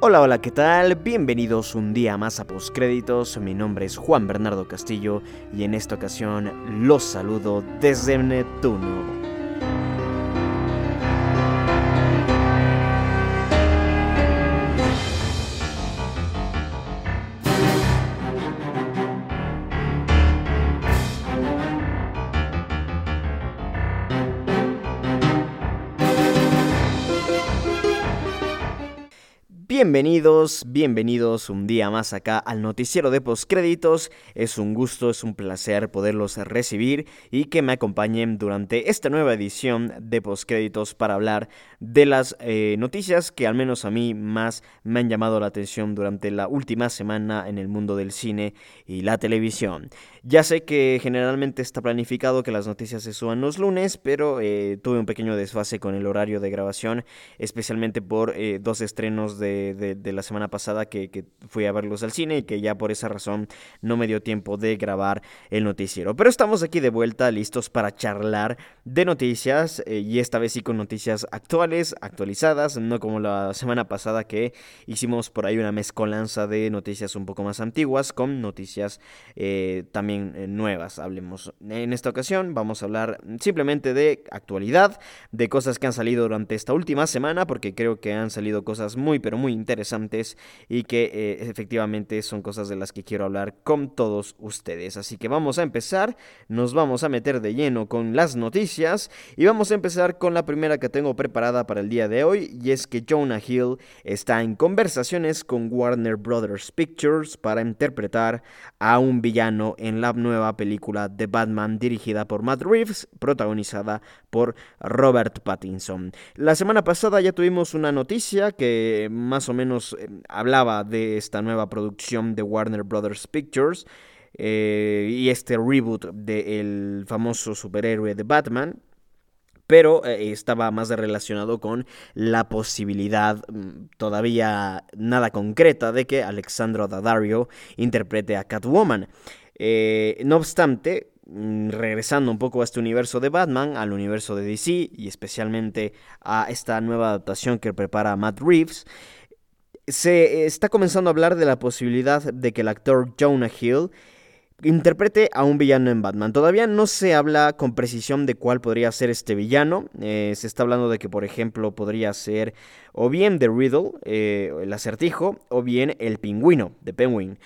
Hola, hola, ¿qué tal? Bienvenidos un día más a Postcréditos. Mi nombre es Juan Bernardo Castillo y en esta ocasión los saludo desde Neptuno. Bienvenidos, bienvenidos un día más acá al noticiero de postcréditos. Es un gusto, es un placer poderlos recibir y que me acompañen durante esta nueva edición de postcréditos para hablar de las eh, noticias que al menos a mí más me han llamado la atención durante la última semana en el mundo del cine y la televisión. Ya sé que generalmente está planificado que las noticias se suban los lunes, pero eh, tuve un pequeño desfase con el horario de grabación, especialmente por eh, dos estrenos de de, la semana pasada que, fui a verlos al cine y que ya por esa razón no me dio tiempo de grabar el noticiero. Pero estamos aquí de vuelta, listos para charlar de noticias eh, y esta vez sí con noticias actuales, actualizadas, no como la semana pasada que hicimos por ahí una mezcolanza de noticias un poco más antiguas con noticias eh, eh, nuevas. Hablemos en esta ocasión, vamos a hablar simplemente de actualidad, de cosas que han salido durante esta última semana, porque creo que han salido cosas muy pero muy interesantes y que eh, efectivamente son cosas de las que quiero hablar con todos ustedes. Así que vamos a empezar, nos vamos a meter de lleno con las noticias y vamos a empezar con la primera que tengo preparada para el día de hoy y es que Jonah Hill está en conversaciones con Warner Brothers Pictures para interpretar a un villano en la nueva película de Batman dirigida por Matt Reeves, protagonizada por Robert Pattinson. La semana pasada ya tuvimos una noticia que más o menos eh, hablaba de esta nueva producción de Warner Brothers Pictures eh, y este reboot del famoso superhéroe de Batman pero eh, estaba más relacionado con la posibilidad mm, todavía nada concreta de que Alexandro Daddario interprete a Catwoman. No obstante, mm, regresando un poco a este universo de Batman, al universo de DC y especialmente a esta nueva adaptación que prepara Matt Reeves, se está comenzando a hablar de la posibilidad de que el actor Jonah Hill interprete a un villano en Batman. Todavía no se habla con precisión de cuál podría ser este villano. Eh, se está hablando de que, por ejemplo, podría ser o bien The Riddle, eh, el acertijo, o bien el pingüino, de Penguin.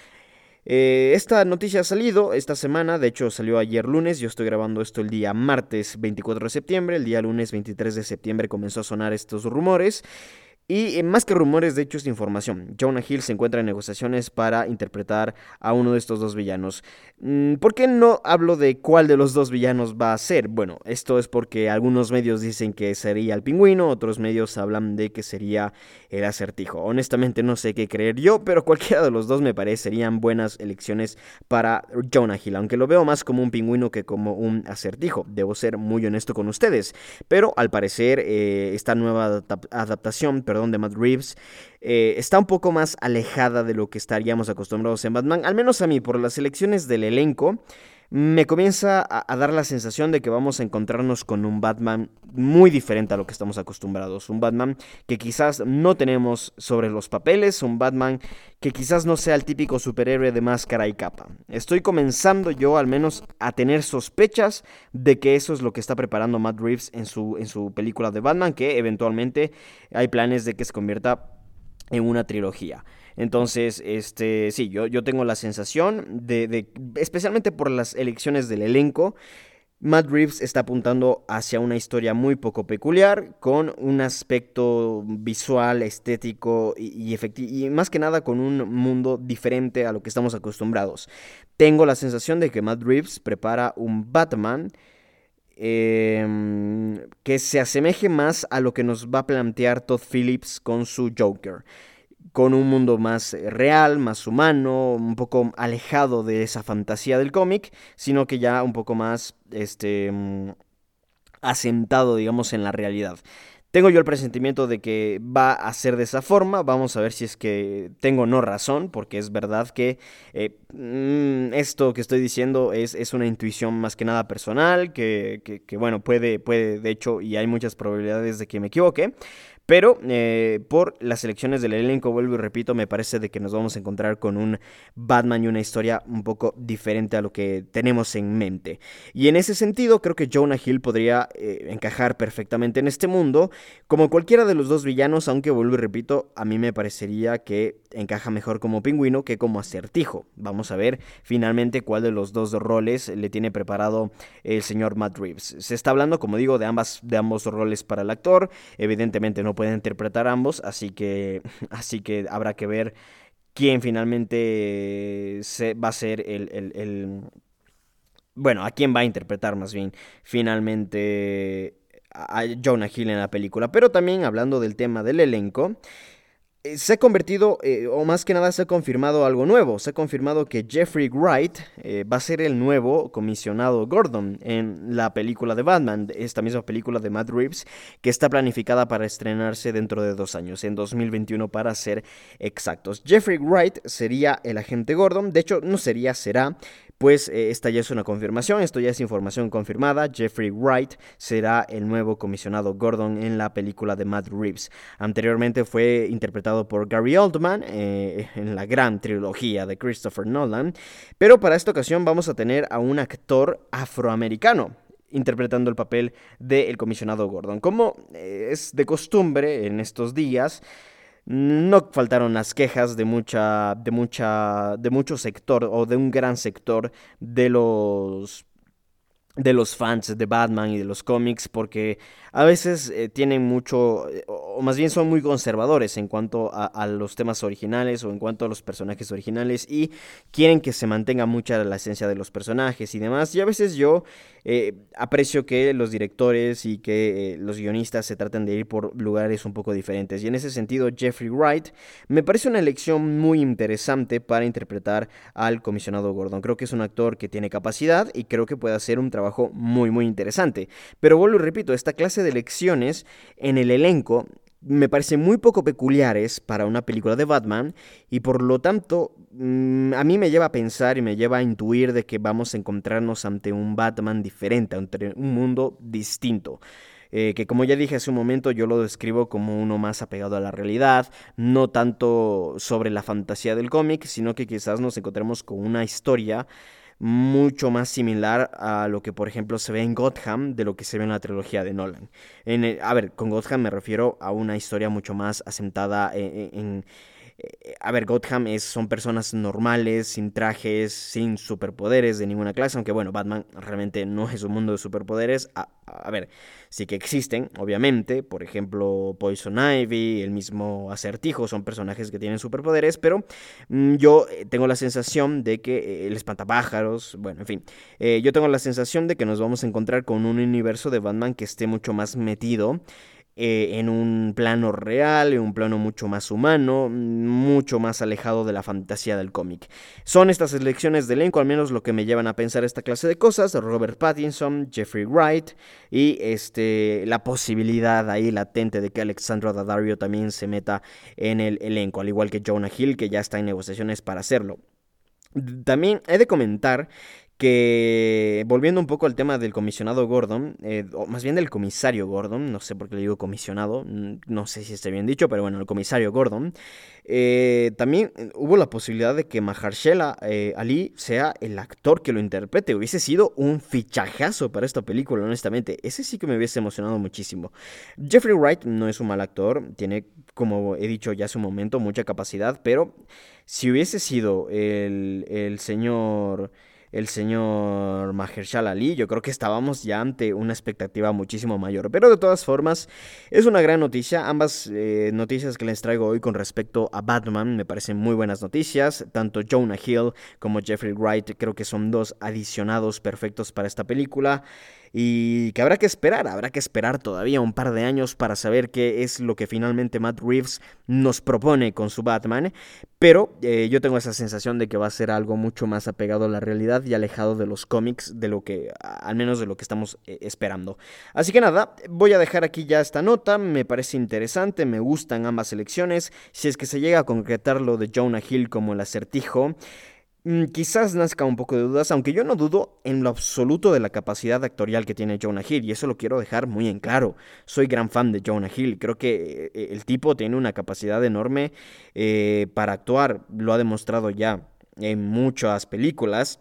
Eh, esta noticia ha salido esta semana, de hecho salió ayer lunes, yo estoy grabando esto el día martes 24 de septiembre, el día lunes 23 de septiembre comenzó a sonar estos rumores y eh, más que rumores, de hecho es información. Jonah Hill se encuentra en negociaciones para interpretar a uno de estos dos villanos. Mm, ¿Por qué no hablo de cuál de los dos villanos va a ser? Bueno, esto es porque algunos medios dicen que sería el pingüino, otros medios hablan de que sería el acertijo. Honestamente no sé qué creer yo, pero cualquiera de los dos me parecerían buenas elecciones para Jonah Hill, aunque lo veo más como un pingüino que como un acertijo. Debo ser muy honesto con ustedes. Pero al parecer eh, esta nueva adaptación perdón, de Matt Reeves, eh, está un poco más alejada de lo que estaríamos acostumbrados en Batman, al menos a mí, por las elecciones del elenco. Me comienza a, dar la sensación de que vamos a encontrarnos con un Batman muy diferente a lo que estamos acostumbrados. Un Batman que quizás no tenemos sobre los papeles, un Batman que quizás no sea el típico superhéroe de máscara y capa. Estoy comenzando yo al menos a tener sospechas de que eso es lo que está preparando Matt Reeves en su, en su película de Batman, que eventualmente hay planes de que se convierta en una trilogía. Entonces, este, sí, yo, yo tengo la sensación de, de, especialmente por las elecciones del elenco, Matt Reeves está apuntando hacia una historia muy poco peculiar, con un aspecto visual, estético y, y, y, más que nada con un mundo diferente a lo que estamos acostumbrados. Tengo la sensación de que Matt Reeves prepara un Batman em, que se asemeje más a lo que nos va a plantear Todd Phillips con su Joker con un mundo más eh, real, más humano, un poco alejado de esa fantasía del cómic, sino que ya un poco más este mm, asentado, digamos, en la realidad. Tengo yo el presentimiento de que va a ser de esa forma. Vamos a ver si es que tengo no razón, porque es verdad que eh, mm, esto que estoy diciendo es, es, una intuición más que nada personal, que, que, bueno, puede, puede, de hecho, y hay muchas probabilidades de que me equivoque. Pero eh, por las elecciones del elenco, vuelvo y repito, me parece de que nos vamos a encontrar con un Batman y una historia un poco diferente a lo que tenemos en mente. Y en ese sentido, creo que Jonah Hill podría eh, encajar perfectamente en este mundo, como cualquiera de los dos villanos, aunque vuelvo y repito, a mí me parecería que encaja mejor como pingüino que como acertijo. Vamos a ver finalmente cuál de los dos roles le tiene preparado el señor Matt Reeves. Se está hablando, como digo, de, ambas, de ambos roles para el actor. Evidentemente no puede interpretar ambos, así que, así que habrá que ver quién finalmente se, va a ser el, Bueno, a quién va a interpretar más bien finalmente a Jonah Hill en la película. Pero también hablando del tema del elenco, se ha convertido, eh, o más que nada se ha confirmado algo nuevo. Se ha confirmado que Jeffrey Wright eh, va a ser el nuevo comisionado Gordon en la película de Batman, esta misma película de Matt Reeves, que está planificada para estrenarse dentro de dos años, en 2021 para ser exactos. Jeffrey Wright sería el agente Gordon, de hecho no sería, será, pues eh, esta ya es una confirmación, esto ya es información confirmada. Jeffrey Wright será el nuevo comisionado Gordon en la película de Matt Reeves. Anteriormente fue interpretado por Gary Oldman eh, en la gran trilogía de Christopher Nolan, pero para esta ocasión vamos a tener a un actor afroamericano interpretando el papel del comisionado Gordon. Como eh, es de costumbre en estos días, no faltaron las quejas de mucha, de mucha, de mucho sector o de un gran sector de los de los fans de Batman y de los cómics porque a veces eh, tienen mucho, eh, o más bien son muy conservadores en cuanto a, los temas originales o en cuanto a los personajes originales y quieren que se mantenga mucha la esencia de los personajes y demás. Y a veces yo eh, aprecio que los directores y que los guionistas se traten de ir por lugares un poco diferentes. Y en ese sentido, Jeffrey Wright me parece una elección muy interesante para interpretar al comisionado Gordon. Creo que es un actor que tiene capacidad y creo que puede hacer un trabajo muy muy interesante. Pero vuelvo y repito, esta clase de elecciones en el elenco me parecen muy poco peculiares para una película de Batman y por lo tanto mm, a mí me lleva a pensar y me lleva a intuir de que vamos a encontrarnos ante un Batman diferente, ante un mundo distinto. Eh, que como ya dije hace un momento yo lo describo como uno más apegado a la realidad, no tanto sobre la fantasía del cómic, sino que quizás nos encontremos con una historia mucho más similar a lo que por ejemplo se ve en Gotham de lo que se ve en la trilogía de Nolan. En a ver, con Gotham me refiero a una historia mucho más asentada en eh, a ver, Gotham es, son personas normales, sin trajes, sin superpoderes de ninguna clase, aunque bueno, Batman realmente no es un mundo de superpoderes. A, ver, sí que existen, obviamente, por ejemplo, Poison Ivy, el mismo Acertijo, son personajes que tienen superpoderes, pero mm, yo eh, tengo la sensación de que eh, el espantapájaros, bueno, en fin, yo tengo la sensación de que nos vamos a encontrar con un universo de Batman que esté mucho más metido eh, en un plano real, en un plano mucho más humano, mucho más alejado de la fantasía del cómic. Son estas elecciones de elenco, al menos lo que me llevan a pensar esta clase de cosas, Robert Pattinson, Jeffrey Wright y este, la posibilidad ahí latente de que Alexandra Daddario también se meta en el elenco, al igual que Jonah Hill, que ya está en negociaciones para hacerlo. También he de comentar que volviendo un poco al tema del comisionado Gordon, eh, o más bien del comisario Gordon, no sé por qué le digo comisionado, no sé si esté bien dicho, pero bueno, el comisario Gordon, eh, también eh, hubo la posibilidad de que Mahershala Ali sea el actor que lo interprete, hubiese sido un fichajazo para esta película, honestamente, ese sí que me hubiese emocionado muchísimo. Jeffrey Wright no es un mal actor, tiene, como he dicho ya hace un momento, mucha capacidad, pero si hubiese sido el, el señor el señor Mahershala Ali, yo creo que estábamos ya ante una expectativa muchísimo mayor. Pero de todas formas, es una gran noticia. Ambas eh, noticias que les traigo hoy con respecto a Batman me parecen muy buenas noticias. Tanto Jonah Hill como Jeffrey Wright creo que son dos adicionados perfectos para esta película y que habrá que esperar, habrá que esperar todavía un par de años para saber qué es lo que finalmente Matt Reeves nos propone con su Batman, pero eh, yo tengo esa sensación de que va a ser algo mucho más apegado a la realidad y alejado de los cómics, de lo que, al menos de lo que estamos eh, esperando. Así que nada, voy a dejar aquí ya esta nota, me parece interesante, me gustan ambas elecciones, si es que se llega a concretar lo de Jonah Hill como el acertijo, quizás nazca un poco de dudas, aunque yo no dudo en lo absoluto de la capacidad actorial que tiene Jonah Hill, y eso lo quiero dejar muy en claro. Soy gran fan de Jonah Hill, creo que eh, el tipo tiene una capacidad enorme eh, para actuar, lo ha demostrado ya en muchas películas.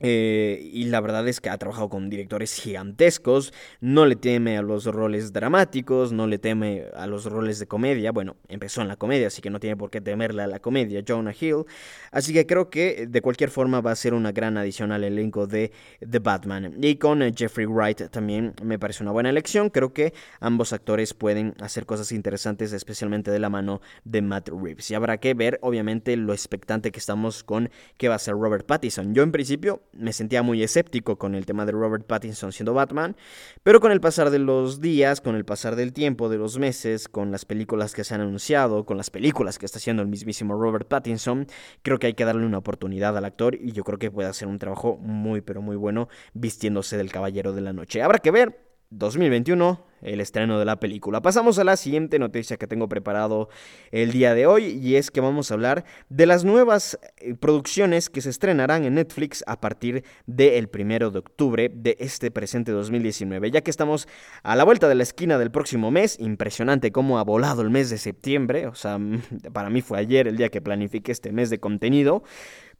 Eh, y la verdad es que ha trabajado con directores gigantescos, no le teme a los roles dramáticos, no le teme a los roles de comedia, bueno, empezó en la comedia, así que no tiene por qué temerle a la comedia, Jonah Hill, así que creo que de cualquier forma va a ser una gran adición al elenco de The Batman. Y con eh, Jeffrey Wright también me parece una buena elección, creo que ambos actores pueden hacer cosas interesantes, especialmente de la mano de Matt Reeves. Y habrá que ver, obviamente, lo expectante que estamos con qué va a ser Robert Pattinson. Yo en principio me sentía muy escéptico con el tema de Robert Pattinson siendo Batman, pero con el pasar de los días, con el pasar del tiempo, de los meses, con las películas que se han anunciado, con las películas que está haciendo el mismísimo Robert Pattinson, creo que hay que darle una oportunidad al actor y yo creo que puede hacer un trabajo muy pero muy bueno vistiéndose del Caballero de la Noche. Habrá que ver 2021 el estreno de la película. Pasamos a la siguiente noticia que tengo preparado el día de hoy y es que vamos a hablar de las nuevas eh, producciones que se estrenarán en Netflix a partir del primero de octubre de este presente 2019. Ya que estamos a la vuelta de la esquina del próximo mes, impresionante cómo ha volado el mes de septiembre, o sea, para mí fue ayer el día que planifiqué este mes de contenido.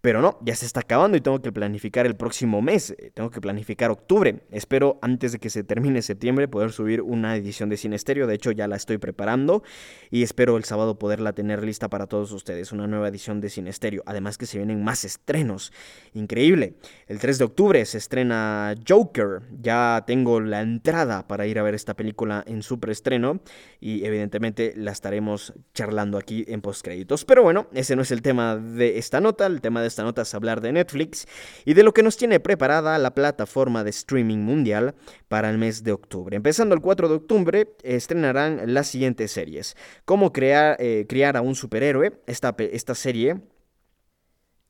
Pero no, ya se está acabando y tengo que planificar el próximo mes, eh, tengo que planificar octubre. Espero antes de que se termine septiembre poder subir una edición de Cine de hecho ya la estoy preparando y espero el sábado poderla tener lista para todos ustedes, una nueva edición de Cine Estéreo. Además que se vienen más estrenos, increíble. El 3 de octubre se estrena Joker, ya tengo la entrada para ir a ver esta película en su preestreno y evidentemente la estaremos charlando aquí en postcréditos. Pero bueno, ese no es el tema de esta nota, el tema de esta nota es hablar de Netflix y de lo que nos tiene preparada la plataforma de streaming mundial para el mes de octubre. Empezando el 4 de octubre, estrenarán las siguientes series. Cómo crear, eh, a un superhéroe, esta, serie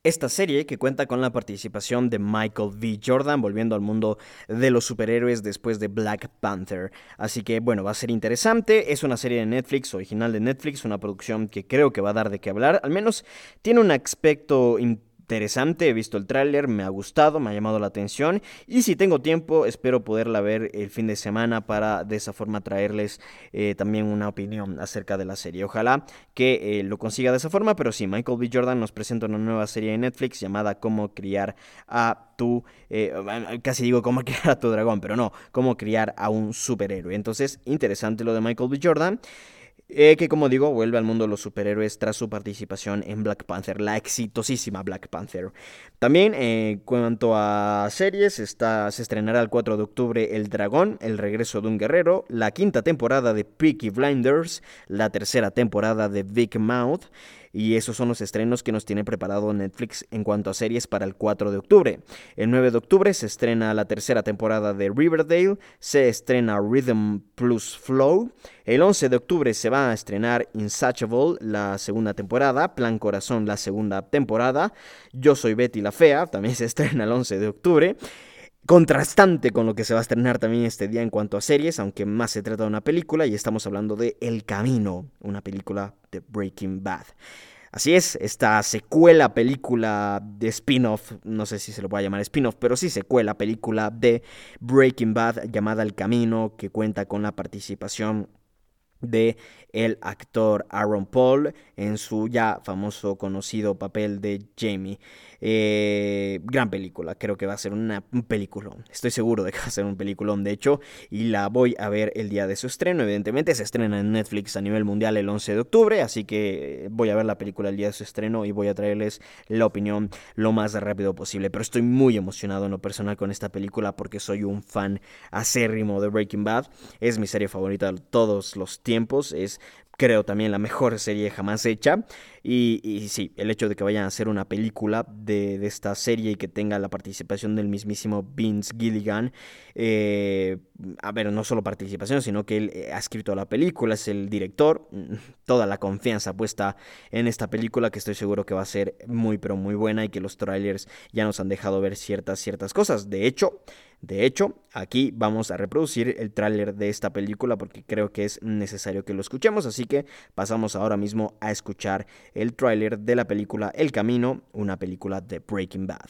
esta serie, que cuenta con la participación de Michael V. Jordan, volviendo al mundo de los superhéroes después de Black Panther. Así que bueno, va a ser interesante. Es una serie de Netflix, original de Netflix, una producción que creo que va a dar de qué hablar. Al menos tiene un aspecto interesante interesante, he visto el tráiler, me ha gustado, me ha llamado la atención y si tengo tiempo espero poderla ver el fin de semana para de esa forma traerles eh, también una opinión acerca de la serie. Ojalá que eh, lo consiga de esa forma, pero sí, Michael B. Jordan nos presenta una nueva serie de Netflix llamada Cómo criar a tu, eh, casi digo cómo criar a tu dragón, pero no, cómo criar a un superhéroe. Entonces, interesante lo de Michael B. Jordan. Eh, que como digo vuelve al mundo de los superhéroes tras su participación en Black Panther, la exitosísima Black Panther. También en eh, cuanto a series, está, se estrenará el 4 de octubre El Dragón, El Regreso de un Guerrero, la quinta temporada de Peaky Blinders, la tercera temporada de Big Mouth, y esos son los estrenos que nos tiene preparado Netflix en cuanto a series para el 4 de octubre. El 9 de octubre se estrena la tercera temporada de Riverdale, se estrena Rhythm Plus Flow. El 11 de octubre se va a estrenar Insatiable, la segunda temporada, Plan Corazón, la segunda temporada. Yo soy Betty la Fea, también se estrena el 11 de octubre contrastante con lo que se va a estrenar también este día en cuanto a series, aunque más se trata de una película y estamos hablando de El Camino, una película de Breaking Bad. Así es, esta secuela película de spin-off, no sé si se lo puede llamar spin-off, pero sí secuela película de Breaking Bad llamada El Camino, que cuenta con la participación de el actor Aaron Paul en su ya famoso conocido papel de Jamie. Eh, gran película, creo que va a ser una, un peliculón. Estoy seguro de que va a ser un peliculón, de hecho, y la voy a ver el día de su estreno. Evidentemente se estrena en Netflix a nivel mundial el 11 de octubre, así que voy a ver la película el día de su estreno y voy a traerles la opinión lo más rápido posible. Pero estoy muy emocionado en lo personal con esta película porque soy un fan acérrimo de Breaking Bad. Es mi serie favorita de todos los tiempos. Es creo también la mejor serie jamás hecha. Y, sí, el hecho de que vayan a hacer una película de, esta serie y que tenga la participación del mismísimo Vince Gilligan, eh, a ver, no solo participación, sino que él eh, ha escrito la película, es el director, toda la confianza puesta en esta película que estoy seguro que va a ser muy, pero muy buena y que los trailers ya nos han dejado ver ciertas, ciertas cosas. De hecho, de hecho, aquí vamos a reproducir el tráiler de esta película porque creo que es necesario que lo escuchemos, así que pasamos ahora mismo a escuchar el tráiler de la película El Camino, una película de Breaking Bad.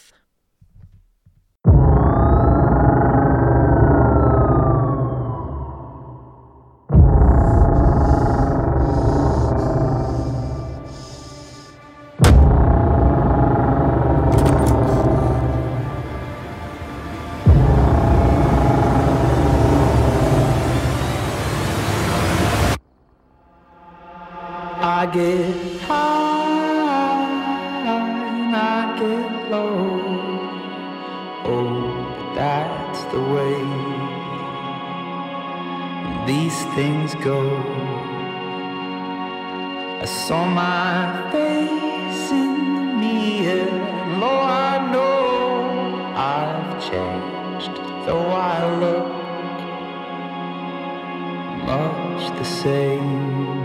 Changed, though I look much the same.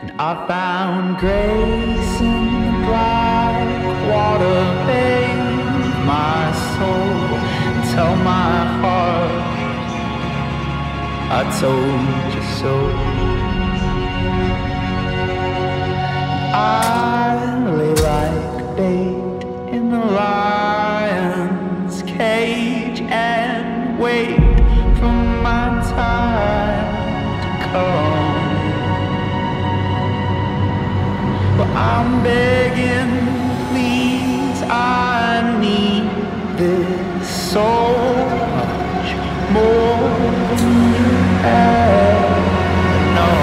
And I found grace in the black water bathe my soul. Tell my heart I told you so. Begging, please, I need this so much more than you ever know.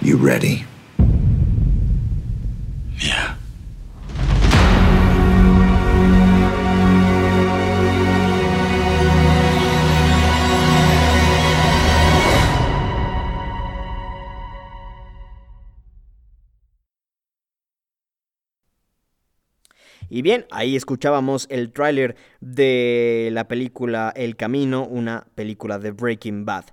You ready? Bien, ahí escuchábamos el tráiler de la película El Camino, una película de Breaking Bad.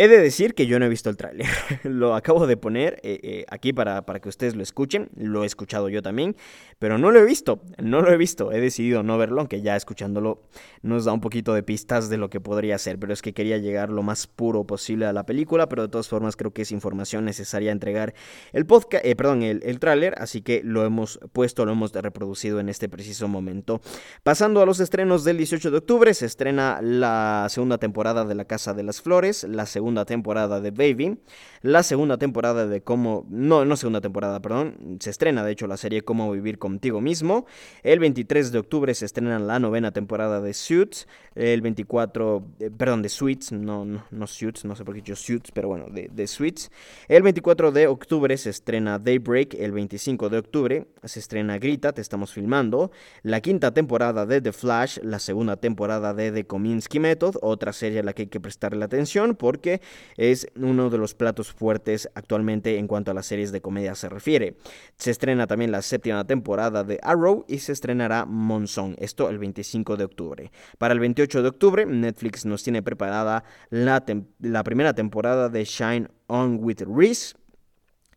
He de decir que yo no he visto el tráiler. lo acabo de poner eh, eh, aquí para, para, que ustedes lo escuchen. Lo he escuchado yo también. Pero no lo he visto. No lo he visto. He decidido no verlo, aunque ya escuchándolo nos da un poquito de pistas de lo que podría ser. Pero es que quería llegar lo más puro posible a la película. Pero de todas formas creo que es información necesaria entregar el podcast. Eh, perdón, el, el tráiler. Así que lo hemos puesto, lo hemos reproducido en este preciso momento. Pasando a los estrenos del 18 de octubre. Se estrena la segunda temporada de La Casa de las Flores. La segunda segunda temporada de Baby, la segunda temporada de Cómo, no, no segunda temporada, perdón, se estrena de hecho la serie Cómo vivir contigo mismo, el 23 de octubre se estrena la novena temporada de Suits, el 24, eh, perdón, de Suits, no, no, no Suits, no sé por qué dicho Suits, pero bueno, de, de Suits, el 24 de octubre se estrena Daybreak, el 25 de octubre se estrena Grita, te estamos filmando, la quinta temporada de The Flash, la segunda temporada de The Kominsky Method, otra serie a la que hay que prestarle atención porque es uno de los platos fuertes actualmente en cuanto a las series de comedia se refiere. Se estrena también la séptima temporada de Arrow y se estrenará Monzón, esto el 25 de octubre. Para el 28 de octubre, Netflix nos tiene preparada la, la primera temporada de Shine On With Reese.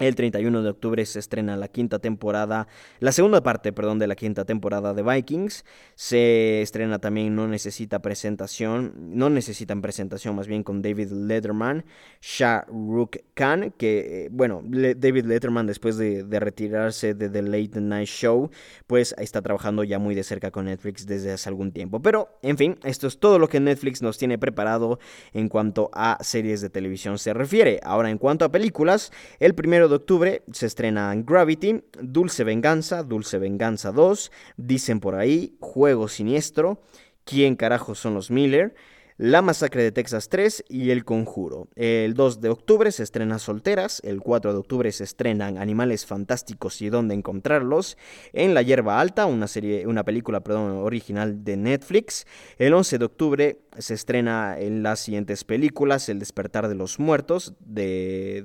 El 31 de octubre se estrena la quinta temporada, la segunda parte, perdón, de la quinta temporada de Vikings. Se estrena también No necesita presentación, no necesitan presentación, más bien con David Letterman, Shah Rukh Khan, que, bueno, David Letterman después de, de, retirarse de The Late Night Show, pues está trabajando ya muy de cerca con Netflix desde hace algún tiempo. Pero, en fin, esto es todo lo que Netflix nos tiene preparado en cuanto a series de televisión se refiere. Ahora, en cuanto a películas, el primero de octubre se estrena Gravity, Dulce Venganza, Dulce Venganza 2, dicen por ahí, Juego Siniestro, ¿Quién carajo son los Miller? La Masacre de Texas 3 y El Conjuro. El 2 de octubre se estrena Solteras, el 4 de octubre se estrenan Animales Fantásticos y Dónde Encontrarlos, En la Hierba Alta, una serie, una película perdón, original de Netflix. El 11 de octubre se estrena en las siguientes películas El Despertar de los Muertos, de,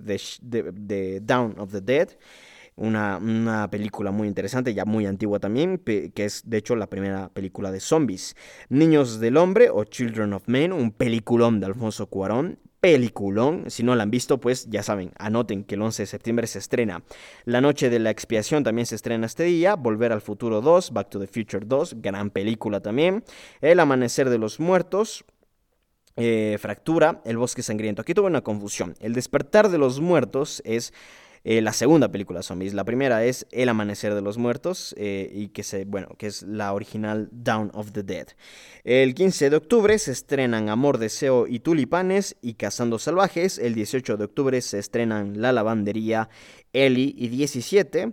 Down of the Dead. Una, una, película muy interesante, ya muy antigua también, que es de hecho la primera película de zombies. Niños del Hombre o Children of Men, un peliculón de Alfonso Cuarón. peliculón. Si no la han visto, pues ya saben, anoten que el 11 de septiembre se estrena. La Noche de la Expiación también se estrena este día. Volver al Futuro 2, Back to the Future 2, gran película también. El Amanecer de los Muertos. Eh, fractura, el bosque sangriento. Aquí tuve una confusión. El despertar de los muertos es eh, la segunda película zombies. La primera es El Amanecer de los Muertos eh, y que, se, bueno, que es la original Down of the Dead. El 15 de octubre se estrenan Amor, Deseo y Tulipanes y Cazando Salvajes. El 18 de octubre se estrenan La Lavandería, Ellie y 17.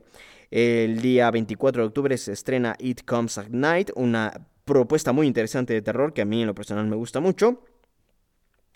El día 24 de octubre se estrena It Comes at Night, una propuesta muy interesante de terror que a mí en lo personal me gusta mucho.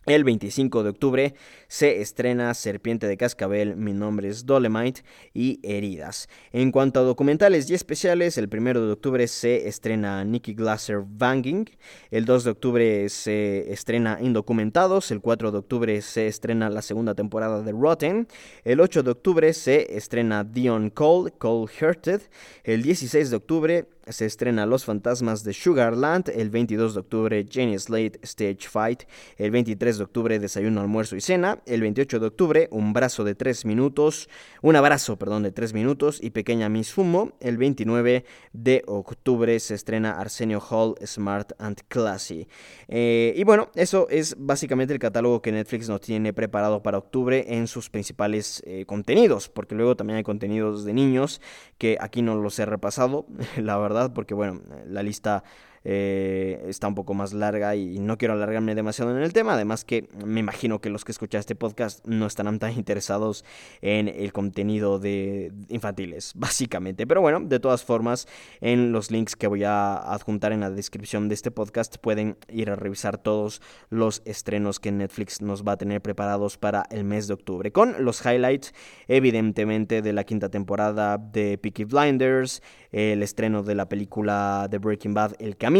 El 25 de octubre se estrena Serpiente de Cascabel, Mi nombre es Dolemite y Heridas. En cuanto a documentales y especiales, el 1 de octubre se estrena Nicky Glasser Banging, el 2 de octubre se estrena Indocumentados, el 4 de octubre se estrena la segunda temporada de Rotten, el 8 de octubre se estrena Dion Cole, Cole Hearted, el 16 de octubre se estrena Los Fantasmas de Sugarland, el 22 de octubre Jenny Slate Stage Fight, el 23 de octubre Desayuno, Almuerzo y Cena, el 28 de octubre Un Brazo de 3 Minutos, un abrazo, perdón, de 3 minutos y Pequeña Miss Fumo, el 29 de octubre se estrena Arsenio Hall Smart and Classy. Eh, y bueno, eso es básicamente el catálogo que Netflix nos tiene preparado para octubre en sus principales eh, contenidos, porque luego también hay contenidos de niños que aquí no los he repasado, la verdad porque bueno, la lista eh, está un poco más larga y no quiero alargarme demasiado en el tema. Además que me imagino que los que escuchan este podcast no estarán tan interesados en el contenido de infantiles, básicamente. Pero bueno, de todas formas, en los links que voy a adjuntar en la descripción de este podcast pueden ir a revisar todos los estrenos que Netflix nos va a tener preparados para el mes de octubre. Con los highlights, evidentemente, de la quinta temporada de Peaky Blinders, el estreno de la película de Breaking Bad, El Camino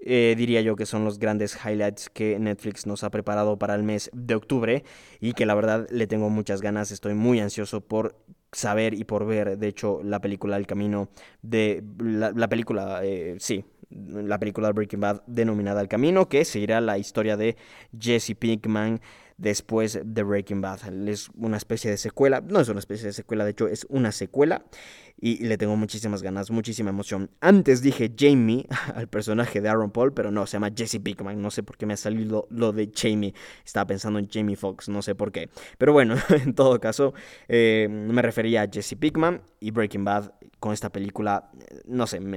eh, diría yo que son los grandes highlights que Netflix nos ha preparado para el mes de octubre y que la verdad le tengo muchas ganas, estoy muy ansioso por saber y por ver, de hecho, la película El Camino de la, película, eh, sí, la película Breaking Bad denominada El Camino, que seguirá la historia de Jesse Pinkman después de Breaking Bad. Es una especie de secuela, no es una especie de secuela, de hecho es una secuela y le tengo muchísimas ganas, muchísima emoción. Antes dije Jamie al personaje de Aaron Paul, pero no, se llama Jesse Pinkman, no sé por qué me ha salido lo de Jamie, estaba pensando en Jamie Foxx, no sé por qué. Pero bueno, en todo caso, eh, me refería a Jesse Pinkman y Breaking Bad con esta película, no sé, me,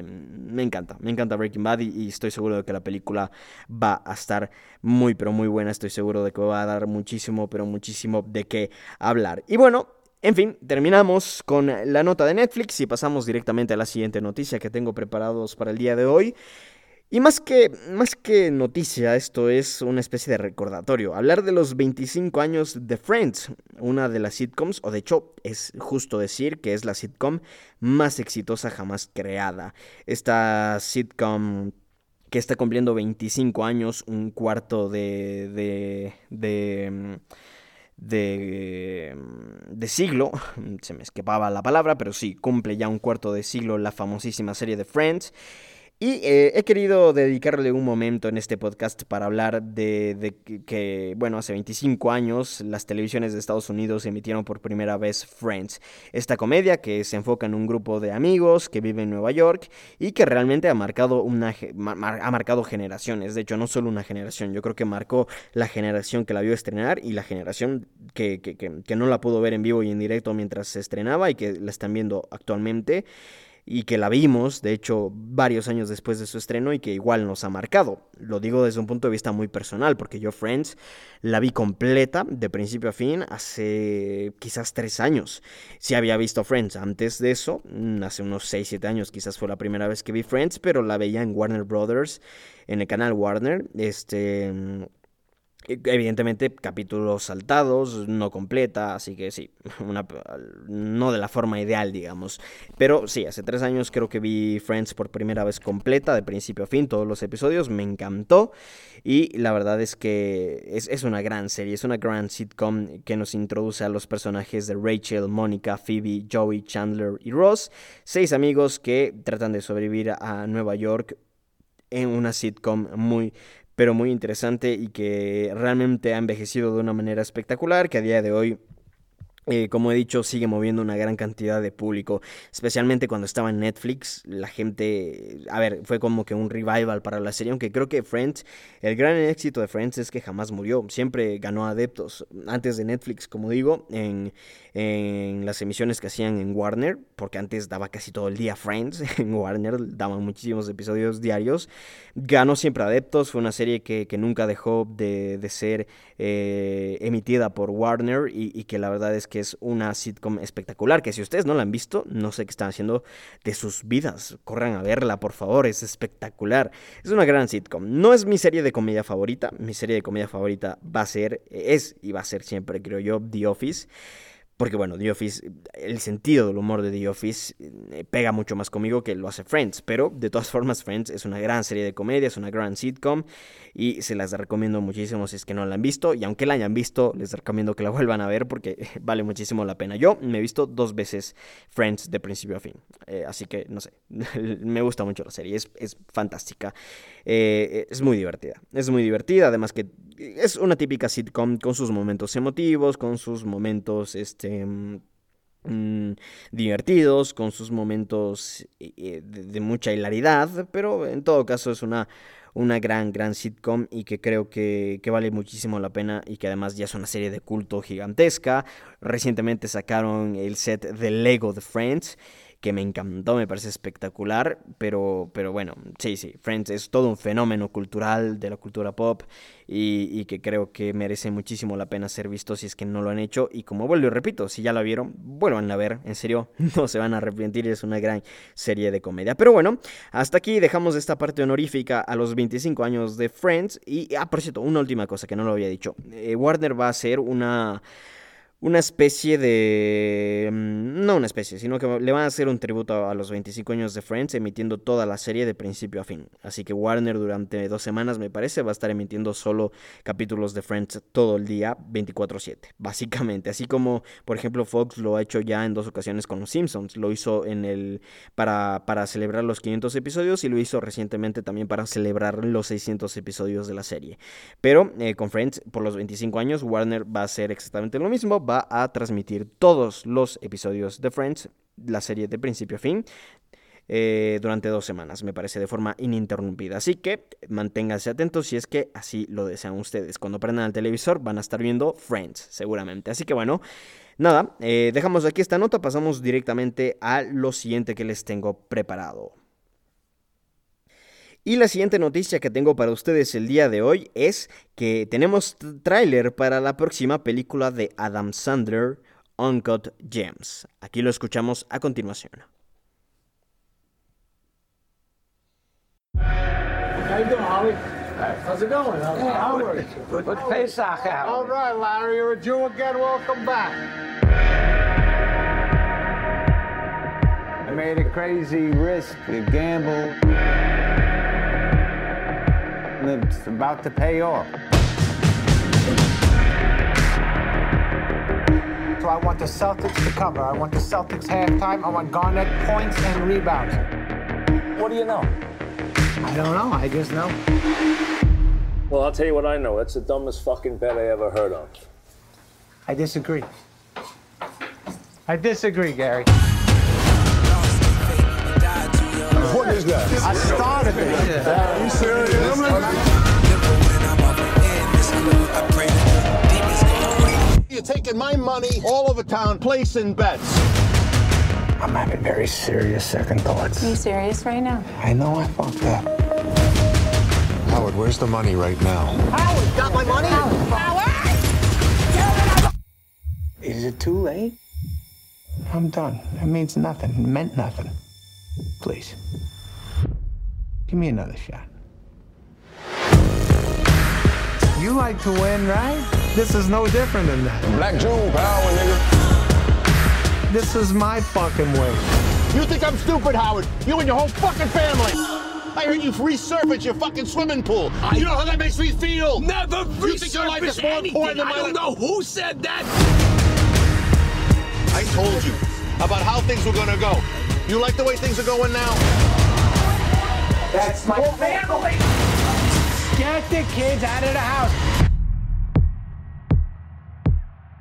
encanta, me encanta Breaking Bad y, y, estoy seguro de que la película va a estar muy, pero muy buena, estoy seguro de que va a dar muchísimo, pero muchísimo de qué hablar. Y bueno, en fin, terminamos con la nota de Netflix y pasamos directamente a la siguiente noticia que tengo preparados para el día de hoy. Y más que, más que noticia, esto es una especie de recordatorio. Hablar de los 25 años de Friends, una de las sitcoms, o de hecho es justo decir que es la sitcom más exitosa jamás creada. Esta sitcom que está cumpliendo 25 años, un cuarto de... de, de de, de, siglo, se me escapaba la palabra, pero sí, cumple ya un cuarto de siglo la famosísima serie de Friends. Y eh, he querido dedicarle un momento en este podcast para hablar de, que, bueno, hace 25 años las televisiones de Estados Unidos emitieron por primera vez Friends, esta comedia que se enfoca en un grupo de amigos que vive en Nueva York y que realmente ha marcado, una, ha marcado generaciones, de hecho no solo una generación, yo creo que marcó la generación que la vio estrenar y la generación que, que, que no la pudo ver en vivo y en directo mientras se estrenaba y que la están viendo actualmente y que la vimos, de hecho, varios años después de su estreno y que igual nos ha marcado. Lo digo desde un punto de vista muy personal, porque yo Friends la vi completa, de principio a fin, hace quizás tres años. Si había visto Friends antes de eso, mm, hace unos 6, 7 años quizás fue la primera vez que vi Friends, pero la veía en Warner Brothers, en el canal Warner, este evidentemente capítulos saltados, no completa, así que sí, no de la forma ideal, digamos. Pero sí, hace tres años creo que vi Friends por primera vez completa, de principio a fin, todos los episodios, me encantó. Y la verdad es que es, es una gran serie, es una gran sitcom que nos introduce a los personajes de Rachel, Mónica, Phoebe, Joey, Chandler y Ross, seis amigos que tratan de sobrevivir a Nueva York en una sitcom muy pero muy interesante y que realmente ha envejecido de una manera espectacular, que a día de hoy eh, como he dicho, sigue moviendo una gran cantidad de público, especialmente cuando estaba en Netflix. La gente, a ver, fue como que un revival para la serie, aunque creo que Friends, el gran éxito de Friends es que jamás murió, siempre ganó adeptos. Antes de Netflix, como digo, en, en las emisiones que hacían en Warner, porque antes daba casi todo el día Friends en Warner, daban muchísimos episodios diarios, ganó siempre adeptos, fue una serie que, que nunca dejó de, de ser eh, emitida por Warner y, y que la verdad es que es una sitcom espectacular, que si ustedes no la han visto, no sé qué están haciendo de sus vidas. Corran a verla, por favor, es espectacular. Es una gran sitcom. No es mi serie de comedia favorita, mi serie de comedia favorita va a ser, es y va a ser siempre, creo yo, The Office. Porque bueno, The Office, el sentido del humor de The Office eh, pega mucho más conmigo que lo hace Friends. Pero de todas formas, Friends es una gran serie de comedia, es una gran sitcom. Y se las recomiendo muchísimo si es que no la han visto. Y aunque la hayan visto, les recomiendo que la vuelvan a ver porque vale muchísimo la pena. Yo me he visto dos veces Friends de principio a fin. Eh, así que no sé, me gusta mucho la serie, es, es fantástica. Eh, es muy divertida, es muy divertida. Además que es una típica sitcom con sus momentos emotivos, con sus momentos, este... mm, divertidos, con sus momentos eh, de, de mucha hilaridad, pero en todo caso es una, una gran, gran sitcom y que creo que, que, vale muchísimo la pena y que además ya es una serie de culto gigantesca. Recientemente sacaron el set de Lego de Friends que me encantó, me parece espectacular, pero, pero bueno, sí, sí, Friends es todo un fenómeno cultural de la cultura pop y, y, que creo que merece muchísimo la pena ser visto si es que no lo han hecho. Y como vuelvo y repito, si ya la vieron, vuelvan a ver, en serio, no se van a arrepentir, es una gran serie de comedia. Pero bueno, hasta aquí dejamos esta parte honorífica a los 25 años de Friends. Y, ah, por cierto, una última cosa que no lo había dicho, eh, Warner va a hacer una una especie de... mm, No una especie, sino que le van a hacer un tributo a los 25 años de Friends emitiendo toda la serie de principio a fin. Así que Warner durante dos semanas, me parece, va a estar emitiendo solo capítulos de Friends todo el día, 24/7, básicamente. Así como, por ejemplo, Fox lo ha hecho ya en dos ocasiones con Los Simpsons. Lo hizo en el... para, para celebrar los 500 episodios y lo hizo recientemente también para celebrar los 600 episodios de la serie. Pero eh, con Friends, por los 25 años, Warner va a hacer exactamente lo mismo. Va a transmitir todos los episodios de Friends, la serie de principio a fin, eh, durante dos semanas, me parece, de forma ininterrumpida. Así que manténganse atentos si es que así lo desean ustedes. Cuando prendan el televisor van a estar viendo Friends, seguramente. Así que bueno, nada, eh, dejamos aquí esta nota, pasamos directamente a lo siguiente que les tengo preparado. Y la siguiente noticia que tengo para ustedes el día de hoy es que tenemos tráiler para la próxima película de Adam Sandler, Uncut Gems. Aquí lo escuchamos a continuación. How you doing, Holly? How's it going? Hey, Howard. Put Pesach out. All right, Larry, you're a Jew again. Welcome back. I made a crazy risk, a gamble. And it's about to pay off. So I want the Celtics to cover. I want the Celtics halftime. I want Garnett points and rebounds. What do you know? I don't know. I just know. Well, I'll tell you what I know. That's the dumbest fucking bet I ever heard of. I disagree. I disagree, Gary. What is that? I started it. Are you serious? You're taking my money all over town, placing bets. I'm having very serious second thoughts. Are you serious right now? I know I fucked up. Howard, where's the money right now? Howard, got my money? Howard! Is it too late? I'm done. It means nothing. It meant nothing. Please. Give me another shot. You like to win, right? This is no different than that. Black June power, nigga. This is my fucking way. You think I'm stupid, Howard? You and your whole fucking family. I heard you resurface your fucking swimming pool. you know how that makes me feel? Never You think your life is more anything. important than I don't life? know who said that. I told you about how things were gonna go. You like the way things are going now? That's my family. Get the kids out of the house.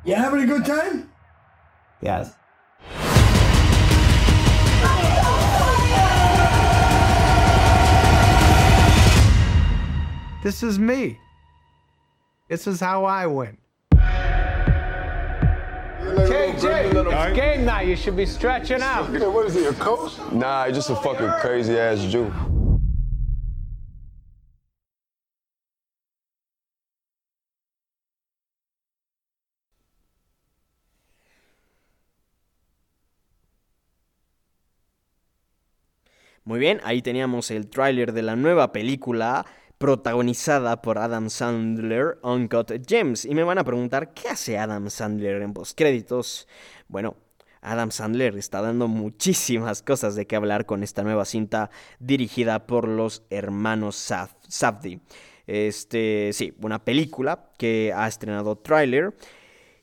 You having a good time? Yes. This is me. This is how I win. KJ, it's game night. You should be stretching out. What is he, a coach? Nah, he's just a fucking crazy ass Jew. Muy bien, ahí teníamos el tráiler de la nueva película protagonizada por Adam Sandler, Uncut Gems. Y me van a preguntar, ¿qué hace Adam Sandler en postcréditos? Bueno, Adam Sandler está dando muchísimas cosas de qué hablar con esta nueva cinta dirigida por los hermanos Saf Safdie. Este, sí, una película que ha estrenado tráiler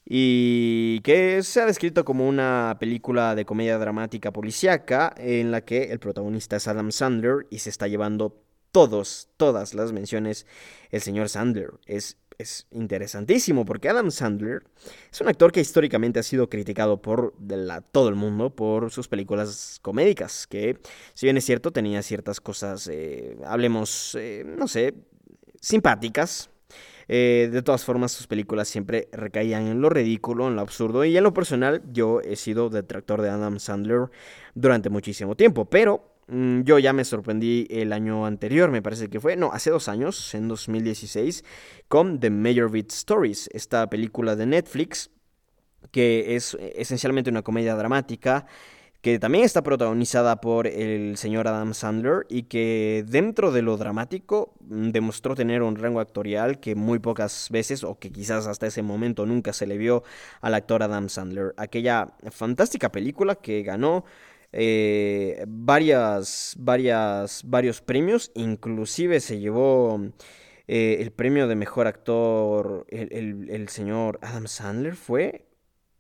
y que se ha descrito como una película de comedia dramática policíaca en la que el protagonista es Adam Sandler y se está llevando todos, todas las menciones el señor Sandler. Es, es interesantísimo porque Adam Sandler es un actor que históricamente ha sido criticado por todo el mundo por sus películas comédicas, que si bien es cierto tenía ciertas cosas, eh, hablemos, eh, no sé, simpáticas, eh, de todas formas, sus películas siempre recaían en lo ridículo, en lo absurdo. Y en lo personal, yo he sido detractor de Adam Sandler durante muchísimo tiempo. Pero mm, yo ya me sorprendí el año anterior, me parece que fue, no, hace dos años, en 2016, con The Major Beat Stories, esta película de Netflix que es esencialmente una comedia dramática que también está protagonizada por el señor Adam Sandler y que dentro de lo dramático mm, demostró tener un rango actorial que muy pocas veces o que quizás hasta ese momento nunca se le vio al actor Adam Sandler. Aquella fantástica película que ganó eh, varias, varias, varios premios, inclusive se llevó eh, el premio de mejor actor el, el, el señor Adam Sandler fue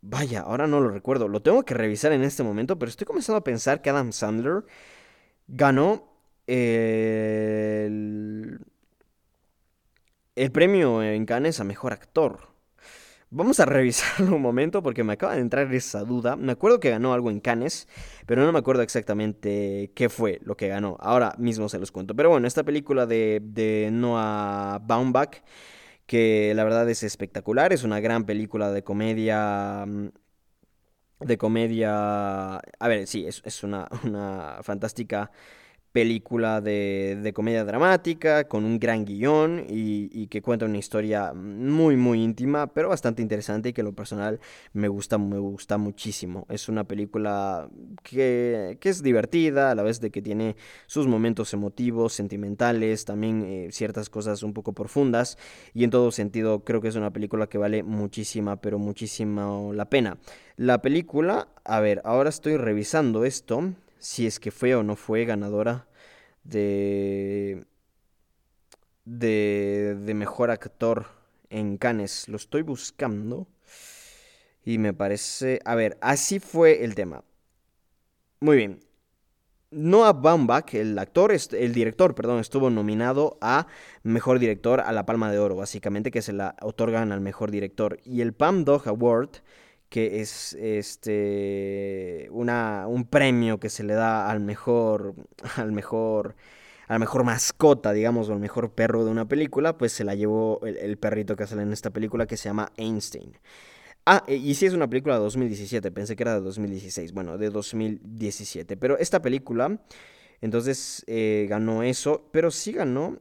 Vaya, ahora no lo recuerdo. Lo tengo que revisar en este momento, pero estoy comenzando a pensar que Adam Sandler ganó el, el premio en Cannes a Mejor Actor. Vamos a revisarlo un momento porque me acaba de entrar esa duda. Me acuerdo que ganó algo en Cannes, pero no me acuerdo exactamente qué fue lo que ganó. Ahora mismo se los cuento. Pero bueno, esta película de, de Noah Baumbach que la verdad es espectacular, es una gran película de comedia mm, de comedia. A ver, sí, es, es una, una, fantástica película de, comedia dramática, con un gran guion y, que cuenta una historia muy, muy íntima, pero bastante interesante y que en lo personal me gusta, me gusta muchísimo. Es una película que, que es divertida, a la vez de que tiene sus momentos emotivos, sentimentales, también eh, ciertas cosas un poco profundas y en todo sentido creo que es una película que vale muchísima, pero muchísima la pena. La película, a ver, ahora estoy revisando esto si es que fue o no fue ganadora de, de, de mejor actor en Cannes. Lo estoy buscando y me parece... A ver, así fue el tema. Muy bien. Noah Baumbach, el actor, el director, perdón, estuvo nominado a Mejor Director a la Palma de Oro, básicamente, que se la otorgan al Mejor Director. Y el Palm Dog Award que es este una, un premio que se le da al mejor al mejor a mejor mascota, digamos, o al mejor perro de una película, pues se la llevó el, perrito que sale en esta película que se llama Einstein. Ah, y sí es una película de 2017, pensé que era de 2016, bueno, de 2017, pero esta película, entonces eh, ganó eso, pero sí ganó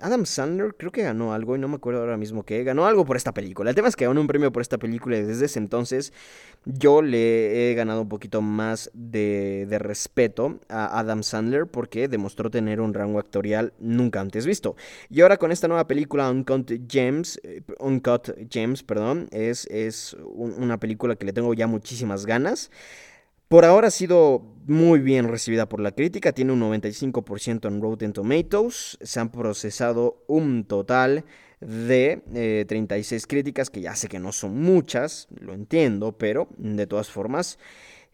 Adam Sandler creo que ganó algo y no me acuerdo ahora mismo qué. Ganó algo por esta película. El tema es que ganó un premio por esta película y desde ese entonces yo le he ganado un poquito más de, de respeto a Adam Sandler porque demostró tener un rango actorial nunca antes visto. Y ahora con esta nueva película Uncut Gems, eh, Uncut Gems, perdón, es, es un, una película que le tengo ya muchísimas ganas. Por ahora ha sido muy bien recibida por la crítica, tiene un 95% en Rotten Tomatoes, se han procesado un total de eh, 36 críticas, que ya sé que no son muchas, lo entiendo, pero de todas formas,